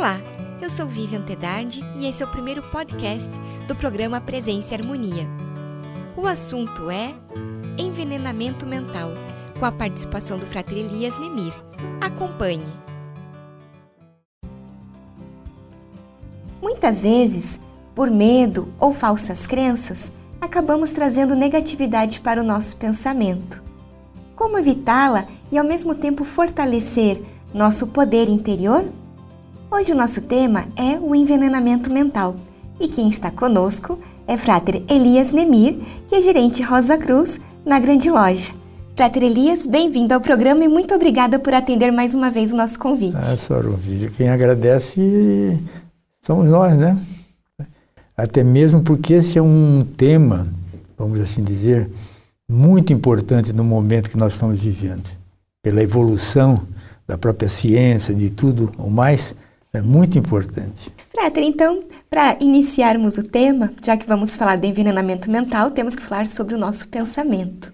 Olá, eu sou Vivian Tedardi e esse é o primeiro podcast do programa Presença e Harmonia. O assunto é envenenamento mental, com a participação do Frater Elias Nemir. Acompanhe. Muitas vezes, por medo ou falsas crenças, acabamos trazendo negatividade para o nosso pensamento. Como evitá-la e ao mesmo tempo fortalecer nosso poder interior? Hoje o nosso tema é o envenenamento mental e quem está conosco é Frater Elias Nemir, que é gerente Rosa Cruz na Grande Loja. Frater Elias, bem-vindo ao programa e muito obrigada por atender mais uma vez o nosso convite. Ah, Sorunville, quem agradece somos nós, né? Até mesmo porque esse é um tema, vamos assim dizer, muito importante no momento que nós estamos vivendo. Pela evolução da própria ciência, de tudo o mais, é muito importante. Frater, então, para iniciarmos o tema, já que vamos falar do envenenamento mental, temos que falar sobre o nosso pensamento.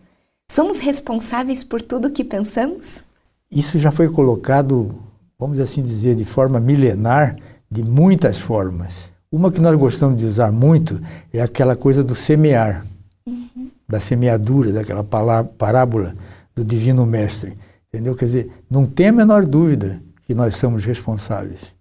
Somos responsáveis por tudo o que pensamos? Isso já foi colocado, vamos assim dizer, de forma milenar, de muitas formas. Uma que nós gostamos de usar muito é aquela coisa do semear, uhum. da semeadura, daquela parábola do Divino Mestre. Entendeu? Quer dizer, não tem a menor dúvida que nós somos responsáveis.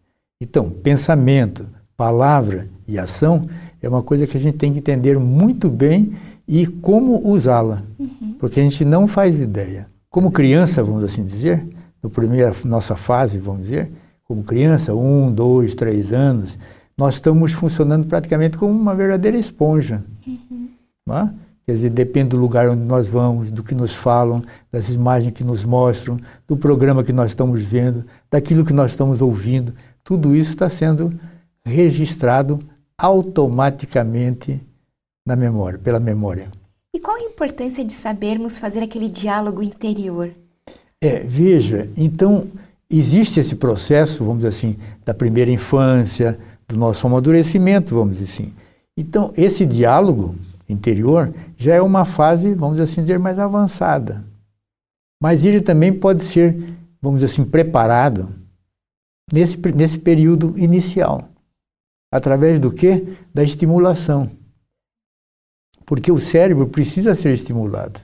Então, pensamento, palavra e ação é uma coisa que a gente tem que entender muito bem e como usá-la, uhum. porque a gente não faz ideia. Como criança, vamos assim dizer, no primeira nossa fase, vamos dizer, como criança, um, dois, três anos, nós estamos funcionando praticamente como uma verdadeira esponja. Uhum. É? Quer dizer, depende do lugar onde nós vamos, do que nos falam, das imagens que nos mostram, do programa que nós estamos vendo, daquilo que nós estamos ouvindo tudo isso está sendo registrado automaticamente na memória, pela memória. E qual a importância de sabermos fazer aquele diálogo interior? É, veja, então existe esse processo, vamos dizer assim, da primeira infância, do nosso amadurecimento, vamos dizer assim. Então, esse diálogo interior já é uma fase, vamos assim dizer, mais avançada. Mas ele também pode ser, vamos dizer assim, preparado nesse, nesse período inicial. Através do que? Da estimulação. Porque o cérebro precisa ser estimulado.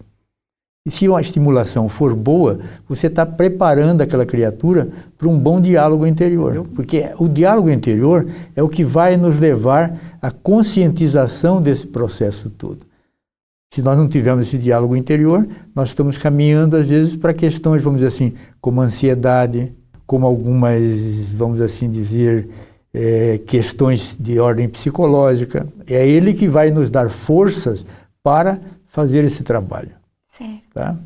E se uma estimulação for boa, você está preparando aquela criatura para um bom diálogo interior. Porque o diálogo interior é o que vai nos levar à conscientização desse processo todo. Se nós não tivermos esse diálogo interior, nós estamos caminhando, às vezes, para questões, vamos dizer assim, como ansiedade, como algumas, vamos assim dizer, é, questões de ordem psicológica. É ele que vai nos dar forças para fazer esse trabalho. Certo. Tá?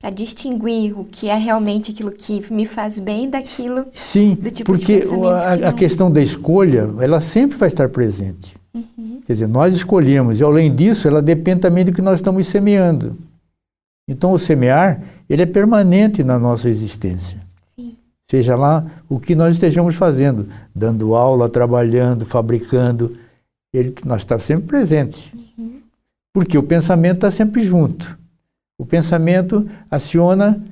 Para distinguir o que é realmente aquilo que me faz bem daquilo Sim, do tipo porque de a, que a questão da escolha, ela sempre vai estar presente. Uhum. Quer dizer, nós escolhemos, e além disso, ela depende também do que nós estamos semeando. Então, o semear, ele é permanente na nossa existência. Seja lá o que nós estejamos fazendo, dando aula, trabalhando, fabricando, ele, nós estamos sempre presentes. Uhum. Porque o pensamento está sempre junto. O pensamento aciona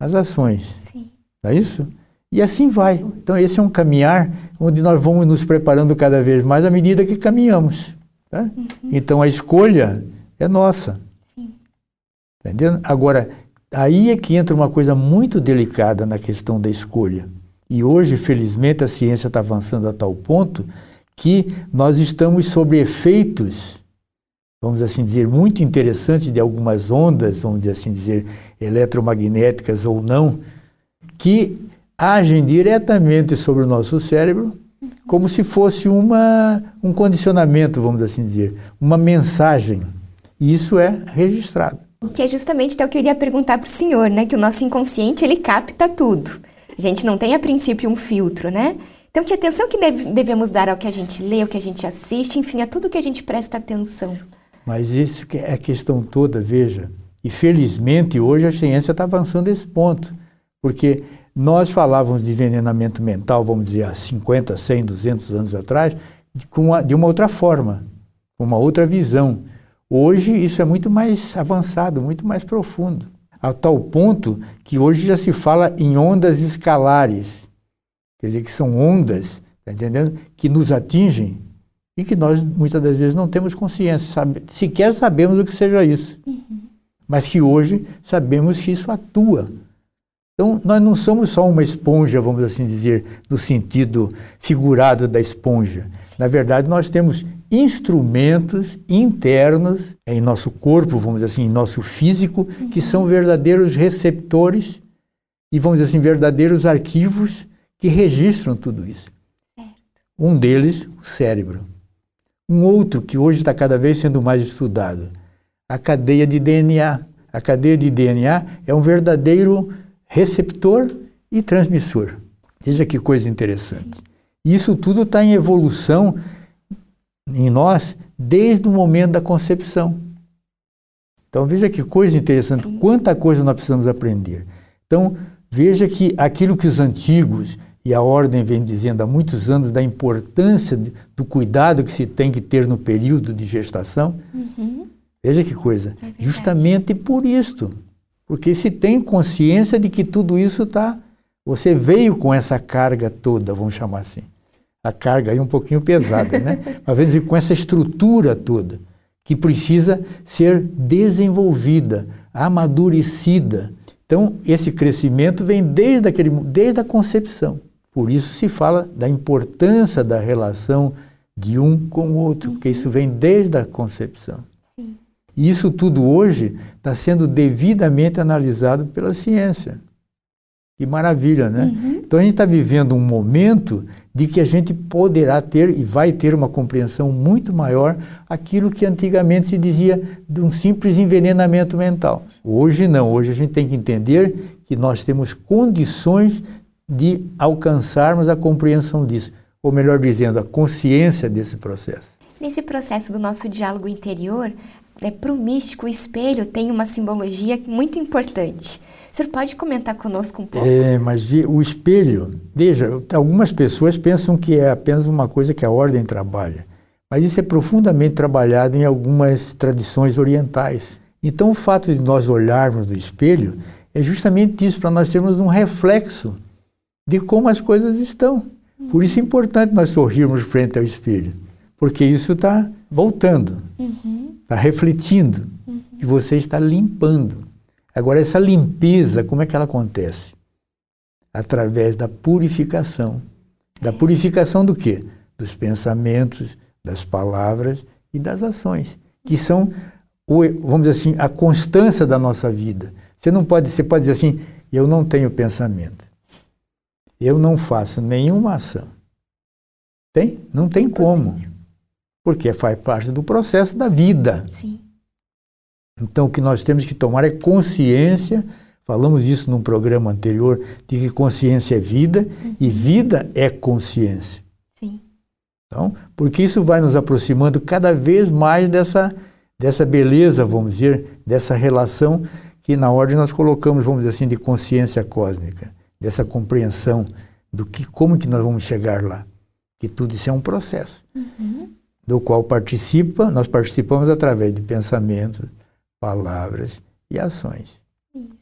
as ações. Sim. Não é isso? E assim vai. Então, esse é um caminhar onde nós vamos nos preparando cada vez mais à medida que caminhamos. Tá? Uhum. Então, a escolha é nossa. Sim. Entendendo? Agora, Aí é que entra uma coisa muito delicada na questão da escolha. E hoje, felizmente, a ciência está avançando a tal ponto que nós estamos sob efeitos, vamos assim dizer, muito interessantes de algumas ondas, vamos assim dizer, eletromagnéticas ou não, que agem diretamente sobre o nosso cérebro, como se fosse uma, um condicionamento, vamos assim dizer, uma mensagem. E isso é registrado. Que é justamente até o que eu iria perguntar para o senhor, né? Que o nosso inconsciente, ele capta tudo. A gente não tem, a princípio, um filtro, né? Então, que atenção que deve, devemos dar ao que a gente lê, ao que a gente assiste, enfim, a tudo que a gente presta atenção. Mas isso é a questão toda, veja. E felizmente hoje a ciência está avançando esse ponto. Porque nós falávamos de envenenamento mental, vamos dizer, há 50, 100, 200 anos atrás, de, uma, de uma outra forma, com uma outra visão. Hoje isso é muito mais avançado, muito mais profundo, a tal ponto que hoje já se fala em ondas escalares. quer dizer, que são ondas, tá entendendo? Que nos atingem e que nós muitas das vezes não temos consciência, sabe? sequer sabemos o que seja isso. Uhum. Mas que hoje sabemos que isso atua. Então, nós não somos só uma esponja, vamos assim dizer, no sentido figurado da esponja. Na verdade, nós temos instrumentos internos em nosso corpo, vamos dizer assim, em nosso físico, uhum. que são verdadeiros receptores e, vamos dizer assim, verdadeiros arquivos que registram tudo isso. Um deles, o cérebro. Um outro que hoje está cada vez sendo mais estudado, a cadeia de DNA. A cadeia de DNA é um verdadeiro receptor e transmissor. Veja que coisa interessante. Isso tudo está em evolução em nós desde o momento da concepção. Então veja que coisa interessante, quanta coisa nós precisamos aprender. Então veja que aquilo que os antigos e a ordem vem dizendo há muitos anos da importância de, do cuidado que se tem que ter no período de gestação. Uhum. Veja que coisa. É Justamente por isto. Porque se tem consciência de que tudo isso está. Você veio com essa carga toda, vamos chamar assim. A carga aí um pouquinho pesada, né? Mas vezes com essa estrutura toda, que precisa ser desenvolvida, amadurecida. Então, esse crescimento vem desde, aquele, desde a concepção. Por isso se fala da importância da relação de um com o outro, porque isso vem desde a concepção. E isso tudo hoje está sendo devidamente analisado pela ciência. Que maravilha, né? Uhum. Então a gente está vivendo um momento de que a gente poderá ter e vai ter uma compreensão muito maior aquilo que antigamente se dizia de um simples envenenamento mental. Hoje não, hoje a gente tem que entender que nós temos condições de alcançarmos a compreensão disso, ou melhor dizendo, a consciência desse processo. Nesse processo do nosso diálogo interior, né, para o místico, o espelho tem uma simbologia muito importante. O senhor pode comentar conosco um pouco? É, mas o espelho, veja, algumas pessoas pensam que é apenas uma coisa que a ordem trabalha, mas isso é profundamente trabalhado em algumas tradições orientais. Então, o fato de nós olharmos no espelho é justamente isso, para nós termos um reflexo de como as coisas estão. Por isso é importante nós sorrirmos frente ao espelho, porque isso está voltando, está uhum. refletindo, uhum. e você está limpando. Agora, essa limpeza, como é que ela acontece? Através da purificação. Da purificação do quê? Dos pensamentos, das palavras e das ações, que são, vamos dizer assim, a constância da nossa vida. Você não pode, você pode dizer assim, eu não tenho pensamento eu não faço nenhuma ação. Tem? Não tem como. Porque faz parte do processo da vida. Sim. Então, o que nós temos que tomar é consciência. Falamos isso num programa anterior, de que consciência é vida uhum. e vida é consciência. Sim. Então, porque isso vai nos aproximando cada vez mais dessa, dessa beleza, vamos dizer, dessa relação que na ordem nós colocamos, vamos dizer assim, de consciência cósmica dessa compreensão do que como que nós vamos chegar lá, que tudo isso é um processo, uhum. do qual participa, nós participamos através de pensamentos, palavras e ações. Isso.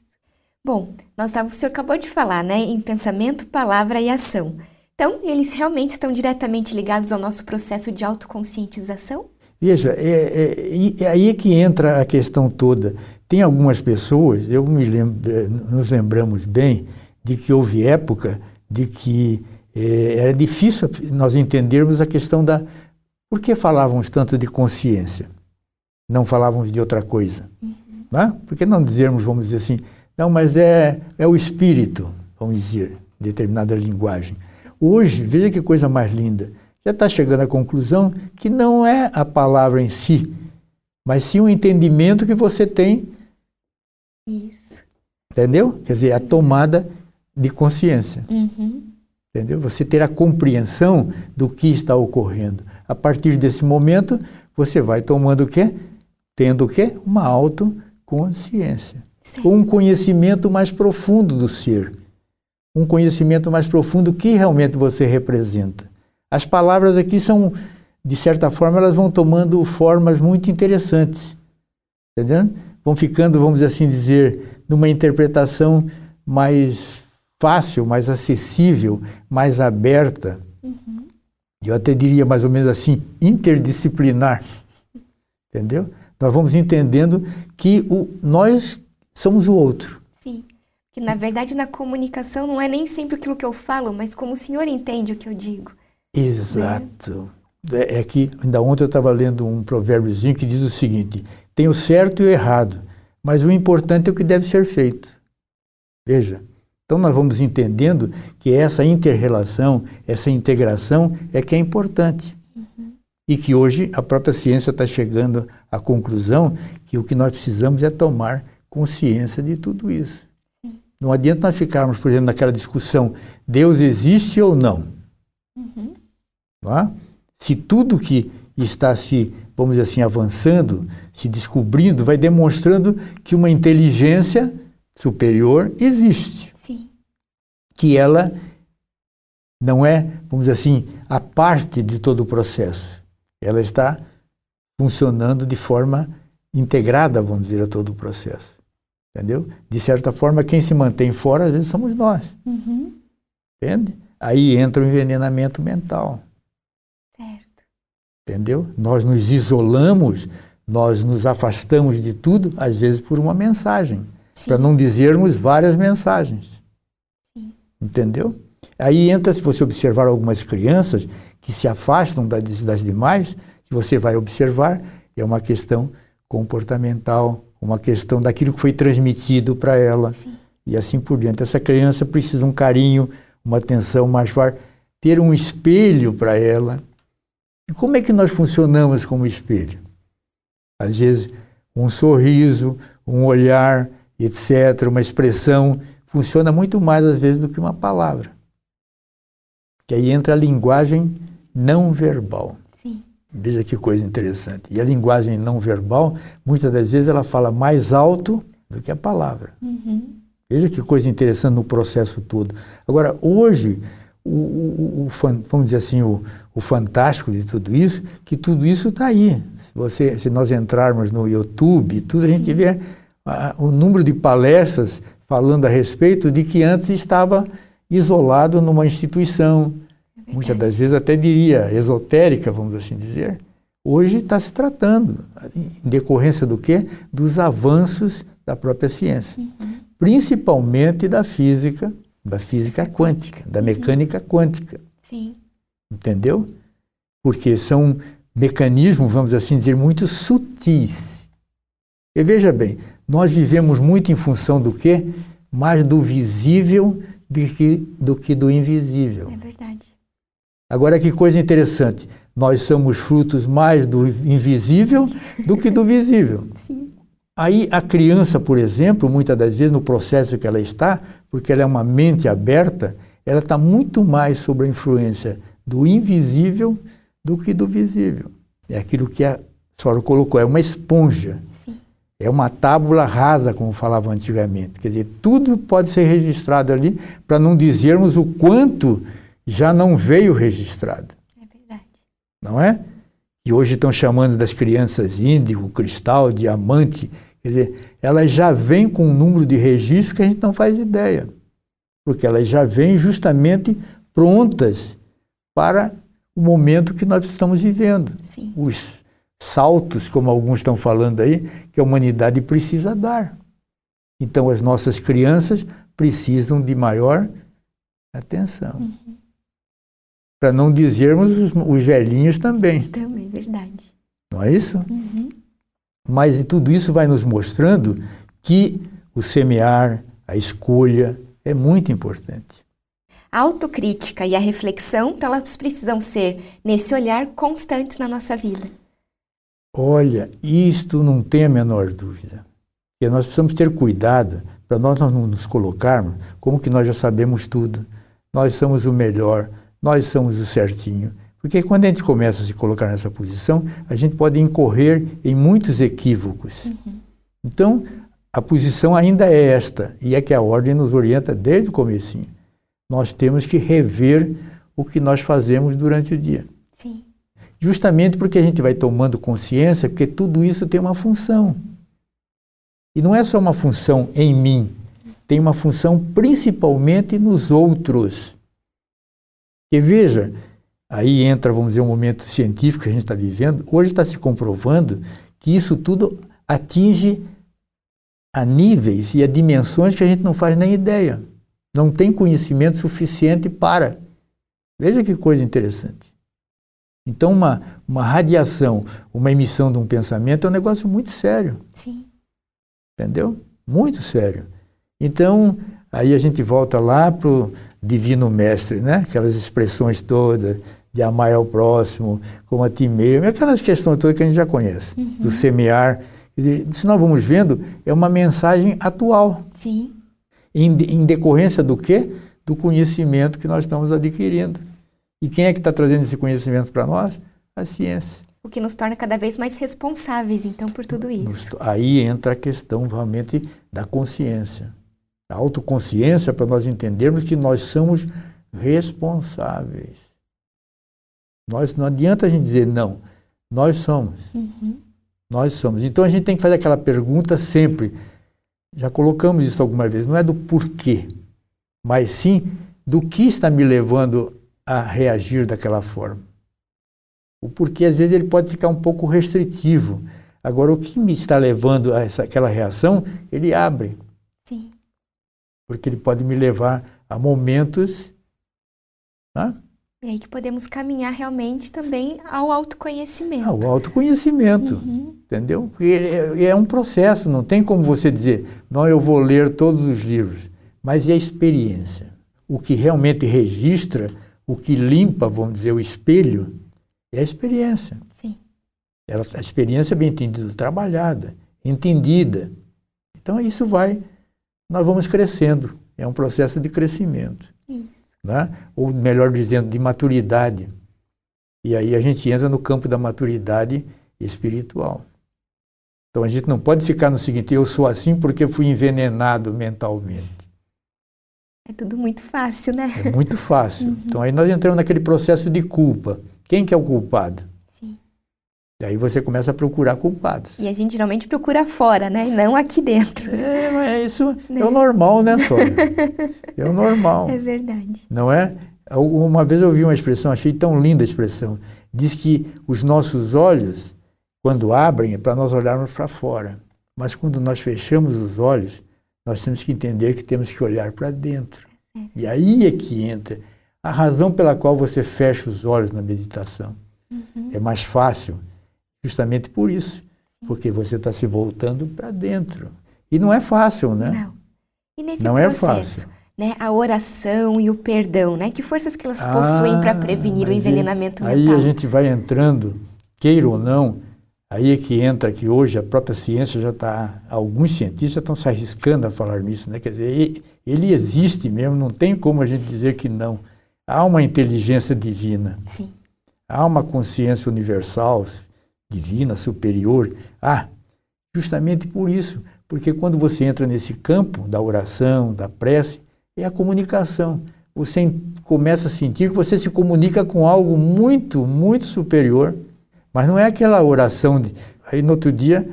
Bom, nós o senhor acabou de falar, né, em pensamento, palavra e ação. Então, eles realmente estão diretamente ligados ao nosso processo de autoconscientização? Veja, é, é, é aí que entra a questão toda. Tem algumas pessoas, eu me lembro, é, nos lembramos bem, de que houve época de que eh, era difícil nós entendermos a questão da por que falávamos tanto de consciência, não falávamos de outra coisa, uhum. né? Por que não dizermos, vamos dizer assim, não, mas é é o espírito, vamos dizer, determinada linguagem. Hoje, veja que coisa mais linda, já está chegando à conclusão que não é a palavra em si, mas sim o entendimento que você tem. Isso. Entendeu? Quer dizer, a tomada de consciência. Uhum. Entendeu? Você ter a compreensão do que está ocorrendo. A partir desse momento, você vai tomando o quê? Tendo o quê? Uma autoconsciência. Sim. Um conhecimento mais profundo do ser. Um conhecimento mais profundo que realmente você representa. As palavras aqui são, de certa forma, elas vão tomando formas muito interessantes. Entendeu? Vão ficando, vamos assim dizer, numa interpretação mais fácil, mais acessível, mais aberta. Uhum. Eu até diria mais ou menos assim, interdisciplinar. Entendeu? Nós vamos entendendo que o, nós somos o outro. Sim. Que na verdade na comunicação não é nem sempre aquilo que eu falo, mas como o senhor entende o que eu digo. Exato. Né? É, é que ainda ontem eu estava lendo um provérbiozinho que diz o seguinte: tem o certo e o errado, mas o importante é o que deve ser feito. Veja. Então nós vamos entendendo que essa interrelação, essa integração é que é importante. Uhum. E que hoje a própria ciência está chegando à conclusão que o que nós precisamos é tomar consciência de tudo isso. Sim. Não adianta nós ficarmos, por exemplo, naquela discussão, Deus existe ou não? Uhum. não é? Se tudo que está se, vamos dizer assim, avançando, se descobrindo, vai demonstrando que uma inteligência superior existe. Sim. Que ela não é, vamos dizer assim, a parte de todo o processo. Ela está funcionando de forma integrada, vamos dizer, a todo o processo. Entendeu? De certa forma, quem se mantém fora, às vezes, somos nós. Uhum. Entende? Aí entra o envenenamento mental. Certo. Entendeu? Nós nos isolamos, nós nos afastamos de tudo, às vezes por uma mensagem para não dizermos várias mensagens. Sim. Entendeu? Aí entra, se você observar algumas crianças que se afastam das, das demais, que você vai observar, é uma questão comportamental, uma questão daquilo que foi transmitido para ela. Sim. E assim por diante. Essa criança precisa um carinho, uma atenção mais forte, ter um espelho para ela. E como é que nós funcionamos como espelho? Às vezes, um sorriso, um olhar, etc., uma expressão, funciona muito mais às vezes do que uma palavra. Que aí entra a linguagem não verbal. Sim. Veja que coisa interessante. E a linguagem não verbal, muitas das vezes, ela fala mais alto do que a palavra. Uhum. Veja que coisa interessante no processo todo. Agora, hoje, o, o, o vamos dizer assim, o, o fantástico de tudo isso, que tudo isso está aí. Se, você, se nós entrarmos no YouTube, tudo a gente vê o número de palestras falando a respeito de que antes estava isolado numa instituição, muitas das vezes até diria esotérica, vamos assim dizer. Hoje está se tratando, em decorrência do quê? Dos avanços da própria ciência, uhum. principalmente da física, da física quântica, da mecânica quântica. Sim. Entendeu? Porque são mecanismos, vamos assim dizer, muito sutis. E veja bem, nós vivemos muito em função do quê? Mais do visível do que do, que do invisível. É verdade. Agora, que coisa interessante. Nós somos frutos mais do invisível do que do visível. Sim. Aí a criança, por exemplo, muitas das vezes no processo que ela está, porque ela é uma mente aberta, ela está muito mais sob a influência do invisível do que do visível. É aquilo que a senhora colocou, é uma esponja. É uma tábula rasa, como falava antigamente. Quer dizer, tudo pode ser registrado ali, para não dizermos o quanto já não veio registrado. É verdade. Não é? E hoje estão chamando das crianças índigo, cristal, diamante. Quer dizer, elas já vêm com um número de registro que a gente não faz ideia. Porque elas já vêm justamente prontas para o momento que nós estamos vivendo. Sim. Os saltos, como alguns estão falando aí, que a humanidade precisa dar. Então, as nossas crianças precisam de maior atenção. Uhum. Para não dizermos os, os, velhinhos também. Também, verdade. Não é isso? Uhum. Mas tudo isso vai nos mostrando que o semear, a escolha, é muito importante. A autocrítica e a reflexão, então, elas precisam ser, nesse olhar, constantes na nossa vida. Olha, isto não tem a menor dúvida. E nós precisamos ter cuidado para nós não nos colocarmos como que nós já sabemos tudo. Nós somos o melhor, nós somos o certinho. Porque quando a gente começa a se colocar nessa posição, a gente pode incorrer em muitos equívocos. Uhum. Então, a posição ainda é esta, e é que a ordem nos orienta desde o começo. Nós temos que rever o que nós fazemos durante o dia. Sim. Justamente porque a gente vai tomando consciência, porque tudo isso tem uma função. E não é só uma função em mim, tem uma função principalmente nos outros. E veja, aí entra, vamos dizer, um momento científico que a gente está vivendo. Hoje está se comprovando que isso tudo atinge a níveis e a dimensões que a gente não faz nem ideia. Não tem conhecimento suficiente para. Veja que coisa interessante. Então, uma, uma radiação, uma emissão de um pensamento é um negócio muito sério. Sim. Entendeu? Muito sério. Então, aí a gente volta lá para o Divino Mestre, né? Aquelas expressões todas de amar ao próximo, como a ti mesmo, aquelas questões todas que a gente já conhece, uhum. do semear. Dizer, se nós vamos vendo, é uma mensagem atual. Sim. Em, em decorrência do quê? Do conhecimento que nós estamos adquirindo. E quem é que está trazendo esse conhecimento para nós? A ciência. O que nos torna cada vez mais responsáveis, então, por tudo isso. Aí entra a questão realmente da consciência. A autoconsciência para nós entendermos que nós somos responsáveis. Nós não adianta a gente dizer não. Nós somos. Uhum. Nós somos. Então a gente tem que fazer aquela pergunta sempre. Já colocamos isso alguma vez. Não é do porquê, mas sim do que está me levando a reagir daquela forma. O porquê, às vezes, ele pode ficar um pouco restritivo. Agora, o que me está levando a essa, aquela reação, ele abre. Porque ele pode me levar a momentos. Né? E aí que podemos caminhar realmente também ao autoconhecimento. Ao autoconhecimento, uhum. entendeu? Porque é, é um processo, não tem como você dizer, não, eu vou ler todos os livros. Mas é a experiência. O que realmente registra o que limpa, vamos dizer, o espelho é a experiência. Sim. Ela, a experiência bem entendida, trabalhada, entendida. Então isso vai, nós vamos crescendo. É um processo de crescimento. Isso. Né? Ou melhor dizendo, de maturidade. E aí a gente entra no campo da maturidade espiritual. Então a gente não pode ficar no seguinte, eu sou assim porque fui envenenado mentalmente. É tudo muito fácil, né? É muito fácil. Uhum. Então aí nós entramos naquele processo de culpa. Quem que é o culpado? E aí você começa a procurar culpados. E a gente geralmente procura fora, né? Não aqui dentro. É, mas isso né? é o normal, né, Sônia? é o normal. É verdade. Não é? Uma vez eu ouvi uma expressão, achei tão linda a expressão. Diz que os nossos olhos, quando abrem, é para nós olharmos para fora. Mas quando nós fechamos os olhos, nós temos que entender que temos que olhar para dentro. E aí é que entra a razão pela qual você fecha os olhos na meditação. Uhum. É mais fácil, justamente por isso, porque você está se voltando para dentro. E não é fácil, né? Não. E nesse não processo, é fácil. Né, a oração e o perdão, né? Que forças que elas possuem ah, para prevenir o envenenamento aí, mental? Aí a gente vai entrando, queira ou não, Aí é que entra que hoje a própria ciência já está, alguns cientistas estão se arriscando a falar nisso, né? Quer dizer, ele existe mesmo, não tem como a gente dizer que não. Há uma inteligência divina. Sim. Há uma consciência universal, divina, superior. Ah, justamente por isso, porque quando você entra nesse campo da oração, da prece, é a comunicação. Você começa a sentir que você se comunica com algo muito, muito superior mas não é aquela oração de. Aí no outro dia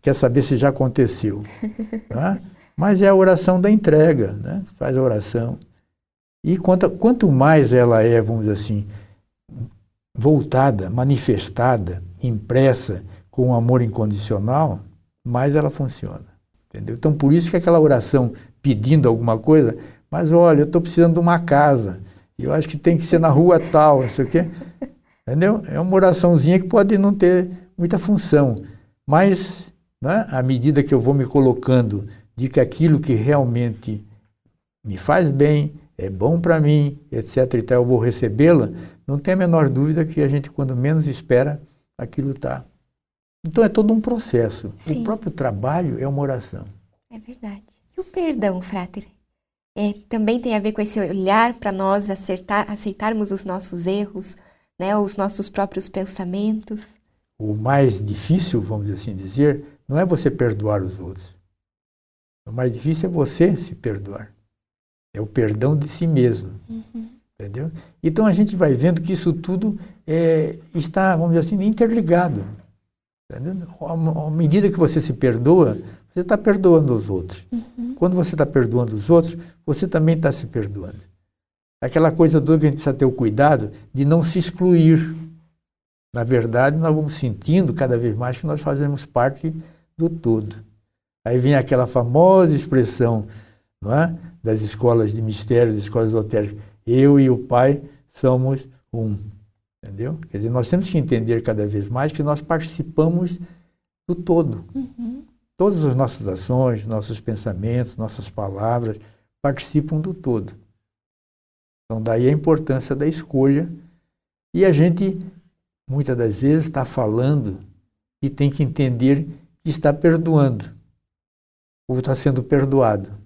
quer saber se já aconteceu. Tá? Mas é a oração da entrega, né? faz a oração. E quanto, quanto mais ela é, vamos dizer assim, voltada, manifestada, impressa com um amor incondicional, mais ela funciona. Entendeu? Então, por isso que aquela oração pedindo alguma coisa, mas olha, eu estou precisando de uma casa, eu acho que tem que ser na rua tal, não sei o quê. Entendeu? É uma oraçãozinha que pode não ter muita função, mas né, à medida que eu vou me colocando de que aquilo que realmente me faz bem, é bom para mim, etc. e tal, eu vou recebê-la, não tem a menor dúvida que a gente, quando menos espera, aquilo está. Então é todo um processo. Sim. O próprio trabalho é uma oração. É verdade. E o perdão, Frater? É, também tem a ver com esse olhar para nós acertar, aceitarmos os nossos erros, né, os nossos próprios pensamentos. O mais difícil, vamos assim dizer, não é você perdoar os outros. O mais difícil é você se perdoar. É o perdão de si mesmo. Uhum. Entendeu? Então a gente vai vendo que isso tudo é, está, vamos dizer assim, interligado. Entendeu? À medida que você se perdoa, você está perdoando os outros. Uhum. Quando você está perdoando os outros, você também está se perdoando. Aquela coisa toda que a gente precisa ter o cuidado de não se excluir. Na verdade, nós vamos sentindo cada vez mais que nós fazemos parte do todo. Aí vem aquela famosa expressão não é? das escolas de mistérios, das escolas esotéricas. Eu e o Pai somos um. Entendeu? Quer dizer, nós temos que entender cada vez mais que nós participamos do todo. Uhum. Todas as nossas ações, nossos pensamentos, nossas palavras participam do todo. Então, daí a importância da escolha. E a gente, muitas das vezes, está falando e tem que entender que está perdoando, ou está sendo perdoado.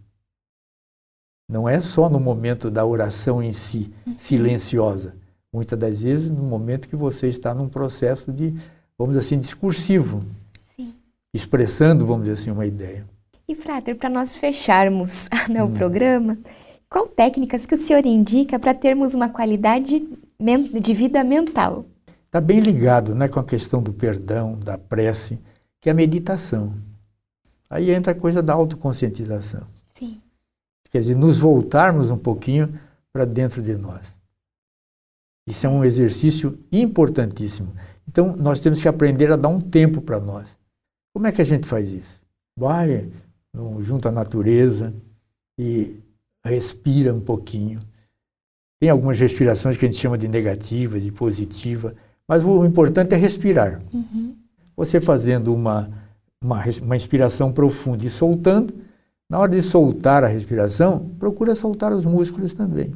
Não é só no momento da oração em si, uhum. silenciosa. Muitas das vezes, no momento que você está num processo de, vamos dizer assim, discursivo. Sim. Expressando, vamos dizer assim, uma ideia. E, Frater, para nós fecharmos né, o hum. programa, qual técnicas que o senhor indica para termos uma qualidade de vida mental? Está bem ligado né, com a questão do perdão, da prece, que é a meditação. Aí entra a coisa da autoconscientização. Sim. Quer dizer, nos voltarmos um pouquinho para dentro de nós. Isso é um exercício importantíssimo. Então, nós temos que aprender a dar um tempo para nós. Como é que a gente faz isso? Vai junto à natureza e respira um pouquinho. Tem algumas respirações que a gente chama de negativa, de positiva, mas o importante é respirar. Uhum. Você fazendo uma, uma, uma inspiração profunda e soltando, na hora de soltar a respiração, procura soltar os músculos também.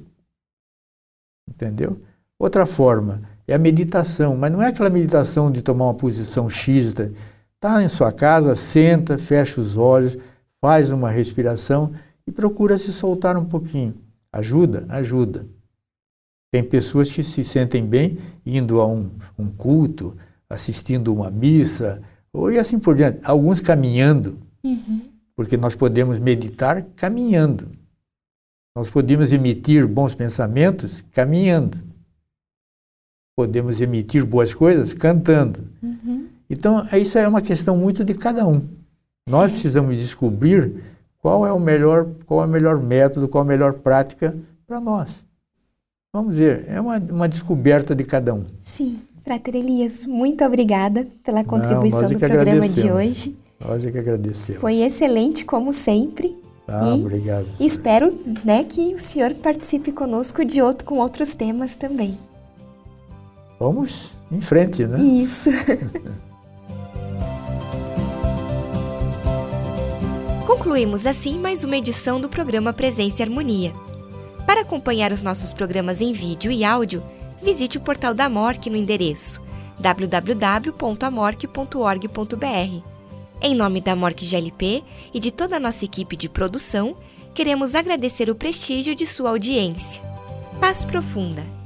Entendeu? Outra forma é a meditação, mas não é aquela meditação de tomar uma posição X. Está em sua casa, senta, fecha os olhos, faz uma respiração e procura se soltar um pouquinho. Ajuda? Ajuda. Tem pessoas que se sentem bem indo a um, um culto, assistindo uma missa, ou e assim por diante. Alguns caminhando, uhum. Porque nós podemos meditar caminhando. Nós podemos emitir bons pensamentos caminhando. Podemos emitir boas coisas cantando. Uhum. Então, isso é uma questão muito de cada um. Sim. Nós precisamos descobrir qual é o melhor, qual é o melhor método, qual a melhor prática para nós. Vamos ver, é uma, uma descoberta de cada um. Sim, Frater Elias, muito obrigada pela contribuição Não, do programa de hoje. Nós é que agradecemos. Foi excelente, como sempre. Ah, e obrigado. Espero né, que o senhor participe conosco de outro, com outros temas também. Vamos em frente, né? Isso. Concluímos assim mais uma edição do programa Presença e Harmonia. Para acompanhar os nossos programas em vídeo e áudio, visite o portal da MORC no endereço www.amorc.org.br. Em nome da MORC GLP e de toda a nossa equipe de produção, queremos agradecer o prestígio de sua audiência. Paz profunda!